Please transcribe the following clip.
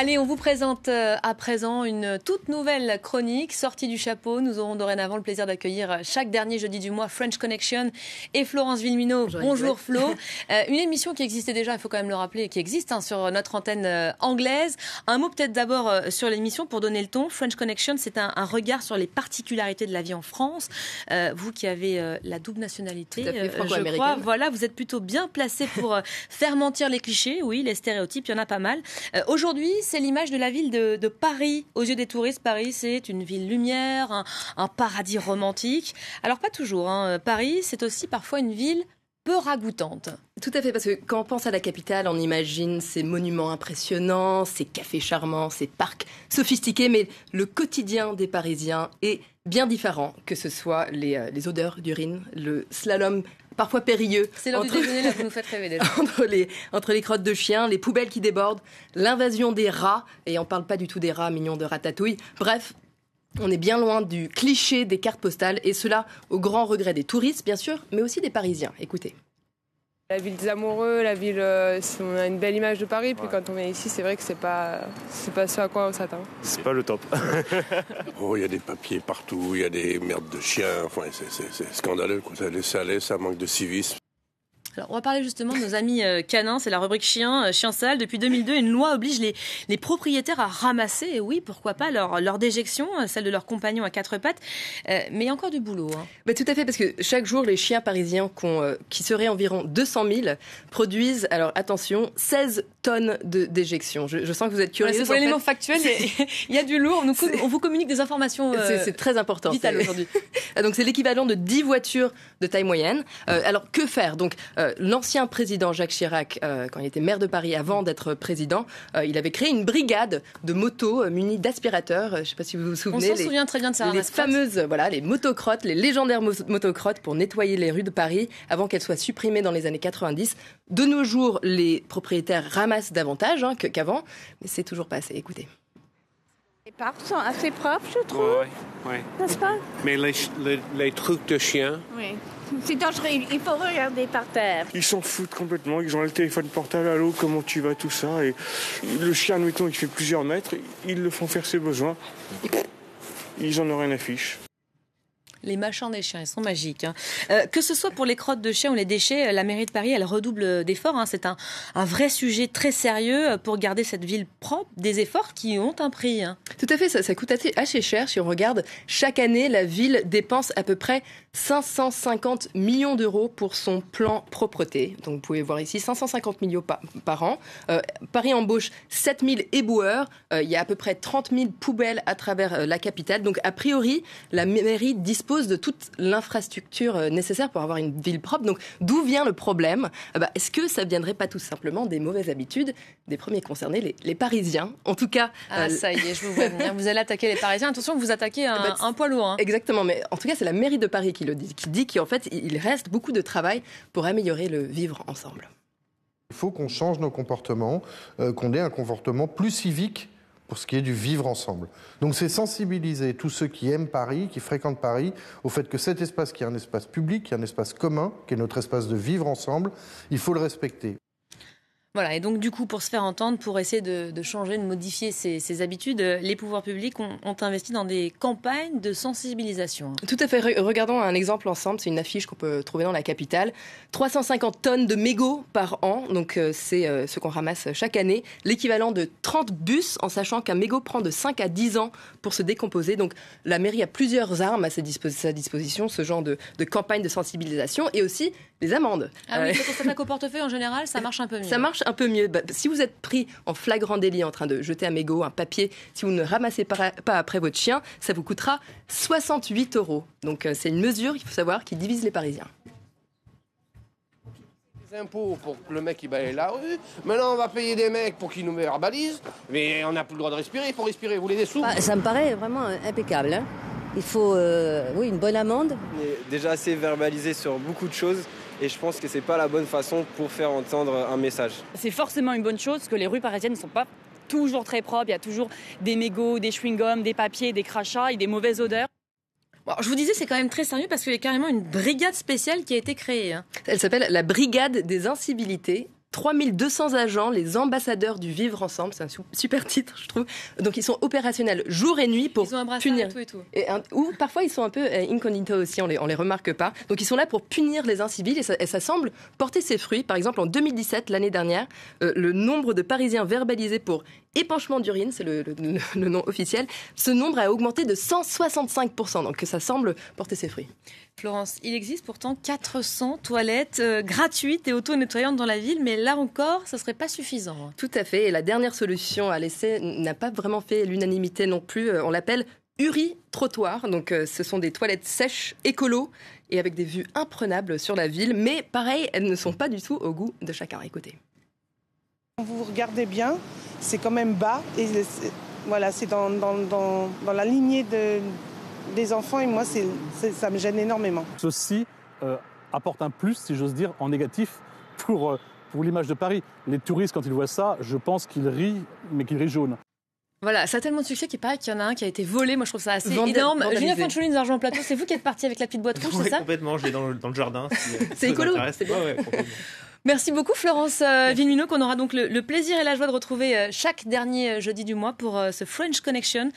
Allez, on vous présente euh, à présent une toute nouvelle chronique sortie du chapeau. Nous aurons dorénavant le plaisir d'accueillir euh, chaque dernier jeudi du mois French Connection et Florence Villemino. Bonjour, Flo. Euh, une émission qui existait déjà, il faut quand même le rappeler, qui existe hein, sur notre antenne anglaise. Un mot peut-être d'abord sur l'émission pour donner le ton. French Connection, c'est un, regard sur les particularités de la vie en France. vous qui avez la double nationalité, je crois, voilà, vous êtes plutôt bien placé pour faire mentir les clichés. Oui, les stéréotypes, il y en a pas mal. Aujourd'hui, c'est l'image de la ville de, Paris. Aux yeux des touristes, Paris, c'est une ville lumière, un, paradis romantique. Alors pas toujours. Hein. Paris, c'est aussi parfois une ville peu ragoûtante. Tout à fait, parce que quand on pense à la capitale, on imagine ces monuments impressionnants, ces cafés charmants, ces parcs sophistiqués, mais le quotidien des Parisiens est bien différent, que ce soit les, euh, les odeurs d'urine, le slalom parfois périlleux. C'est l'heure du déjeuner, là, vous nous faites rêver déjà. entre, les, entre les crottes de chiens, les poubelles qui débordent, l'invasion des rats, et on parle pas du tout des rats mignons de ratatouille. Bref, on est bien loin du cliché des cartes postales, et cela au grand regret des touristes, bien sûr, mais aussi des Parisiens. Écoutez. La ville des amoureux, la ville, euh, on a une belle image de Paris, puis quand on vient ici, c'est vrai que c'est pas, c'est pas ce à quoi on s'attend. C'est pas le top. oh, il y a des papiers partout, il y a des merdes de chiens, enfin, c'est scandaleux. Ça laisse aller, ça manque de civisme on va parler justement de nos amis euh, canins, c'est la rubrique chien, euh, chien sale. Depuis 2002, une loi oblige les, les propriétaires à ramasser, et oui, pourquoi pas, leur, leur déjection, euh, celle de leurs compagnons à quatre pattes. mais il y a encore du boulot. Hein. Bah, tout à fait, parce que chaque jour, les chiens parisiens qui seraient environ 200 000 produisent, alors attention, 16 tonnes de déjection. Je, sens que vous êtes curieux. c'est pour l'élément factuel, il y a du lourd. On, vous communique des informations C'est très important. Vitales aujourd'hui. Ah, donc c'est l'équivalent de 10 voitures de taille moyenne. alors que faire? Donc l'ancien président Jacques Chirac, euh, quand il était maire de Paris, avant d'être président, euh, il avait créé une brigade de motos euh, munies d'aspirateurs. Je ne sais pas si vous vous souvenez. On s'en souvient très bien de ça. Les fameuses, voilà, les motocrottes, les légendaires motocrottes pour nettoyer les rues de Paris avant qu'elles soient supprimées dans les années 90. De nos jours, les propriétaires ramassent davantage hein, qu'avant, mais c'est toujours pas assez. Écoutez. Les parcs sont assez propres, je trouve. Oui, oui. N'est-ce pas? Mais les, les trucs de chiens. Oui. C'est dangereux, il faut regarder par terre. Ils s'en foutent complètement, ils ont le téléphone portable, à l'eau, comment tu vas, tout ça. Et le chien, admettons, il fait plusieurs mètres, ils le font faire ses besoins. Ils en ont rien à fiche. Les machins des chiens, ils sont magiques. Hein. Euh, que ce soit pour les crottes de chiens ou les déchets, la mairie de Paris, elle redouble d'efforts. Hein. C'est un, vrai sujet très sérieux pour garder cette ville propre, des efforts qui ont un prix. Hein. Tout à fait, ça, coûte assez, cher. Si on regarde, chaque année, la ville dépense à peu près 550 millions d'euros pour son plan propreté. Donc vous pouvez voir ici 550 millions par, an. Euh, Paris embauche 7000 éboueurs. Euh, il y a à peu près 30 000 poubelles à travers la capitale. Donc a priori, la mairie dispose de toute l'infrastructure euh, nécessaire pour avoir une ville propre. Donc d'où vient le problème? Ah bah, Est-ce que ça viendrait pas tout simplement des mauvaises habitudes des premiers concernés, les, Parisiens? En tout cas... Ah euh, ça y est, je vous vois venir. Vous allez attaquer les Parisiens. Attention, vous attaquez un, eh ben, poids lourd. Hein. Exactement, mais en tout cas c'est la mairie de Paris qui le dit, qui dit qu'en fait il reste beaucoup de travail pour améliorer le vivre ensemble. Il faut qu'on change nos comportements, euh, qu'on ait un comportement plus civique pour ce qui est du vivre ensemble. Donc c'est sensibiliser tous ceux qui aiment Paris, qui fréquentent Paris, au fait que cet espace qui est un espace public, qui est un espace commun, qui est notre espace de vivre ensemble, il faut le respecter. Voilà, et donc du coup, pour se faire entendre, pour essayer de, changer, de modifier ses, habitudes, les pouvoirs publics ont, investi dans des campagnes de sensibilisation. Tout à fait. Regardons un exemple ensemble. C'est une affiche qu'on peut trouver dans la capitale. 350 tonnes de mégots par an, donc euh, c'est euh, ce qu'on ramasse chaque année. L'équivalent de 30 bus, en sachant qu'un mégot prend de 5 à 10 ans pour se décomposer. Donc la mairie a plusieurs armes à sa, disposition, ce genre de, campagne de sensibilisation, et aussi les amendes. Ah oui, quand on s'attaque au portefeuille, en général, ça marche un peu mieux. Ça marche un peu mieux. Bah, si vous êtes pris en flagrant délit en train de jeter un mégot, un papier, si vous ne ramassez pas, après votre chien, ça vous coûtera 68 euros. Donc euh, c'est une mesure, il faut savoir, qui divise les Parisiens des impôts pour que le mec il balaye la rue. Maintenant, on va payer des mecs pour qu'ils nous verbalisent. Mais on n'a plus le droit de respirer. Il faut respirer. Vous voulez des sous? Bah, Ça me paraît vraiment impeccable. Hein. Il faut euh, oui, une bonne amende. On est déjà assez verbalisé sur beaucoup de choses. Et je pense que c'est pas la bonne façon pour faire entendre un message. C'est forcément une bonne chose parce que les rues parisiennes ne sont pas toujours très propres. Il y a toujours des mégots, des chewing-gums, des papiers, des crachats et des mauvaises odeurs. je vous disais, c'est quand même très sérieux parce qu'il y a carrément une brigade spéciale qui a été créée. Hein. Elle s'appelle la Brigade des incivilités 3200 agents, les ambassadeurs du vivre ensemble. C'est un super titre, je trouve. Donc ils sont opérationnels jour et nuit pour punir. Et, tout et, ou parfois ils sont un peu euh, incognito aussi, on les, on les remarque pas. Donc ils sont là pour punir les incivils et ça, et ça semble porter ses fruits. Par exemple, en 2017, l'année dernière, euh, le nombre de Parisiens verbalisés pour épanchement d'urine, c'est le, le, nom officiel, ce nombre a augmenté de 165%. Donc ça semble porter ses fruits. Florence, il existe pourtant 400 toilettes euh, gratuites et auto-nettoyantes dans la ville, mais là encore, ce ne serait pas suffisant. Tout à fait. Et la dernière solution à l'essai n'a pas vraiment fait l'unanimité non plus. Euh, on l'appelle Uri-trottoir. Donc euh, ce sont des toilettes sèches, écolo et avec des vues imprenables sur la ville. Mais pareil, elles ne sont pas du tout au goût de chacun. Écoutez. Vous regardez bien, c'est quand même bas et voilà, c'est dans, dans, dans, dans la lignée de, des enfants et moi, c'est, ça me gêne énormément. Ceci euh, apporte un plus, si j'ose dire, en négatif pour, euh, pour l'image de Paris. Les touristes, quand ils voient ça, je pense qu'ils rient, mais qu'ils rient jaune. Voilà, ça a tellement de succès qu'il paraît qu'il y en a un qui a été volé. Moi, je trouve ça assez énorme. Julien Fanchouli, nous en plateau. C'est vous qui êtes parti avec la petite boîte rouge, c'est ça? Complètement, je l'ai dans le, dans le jardin. c'est écolo. C'est ouais, ouais, Merci beaucoup Florence euh, Vilmino qu'on aura donc le, le, plaisir et la joie de retrouver euh, chaque dernier jeudi du mois pour euh, ce French Connection.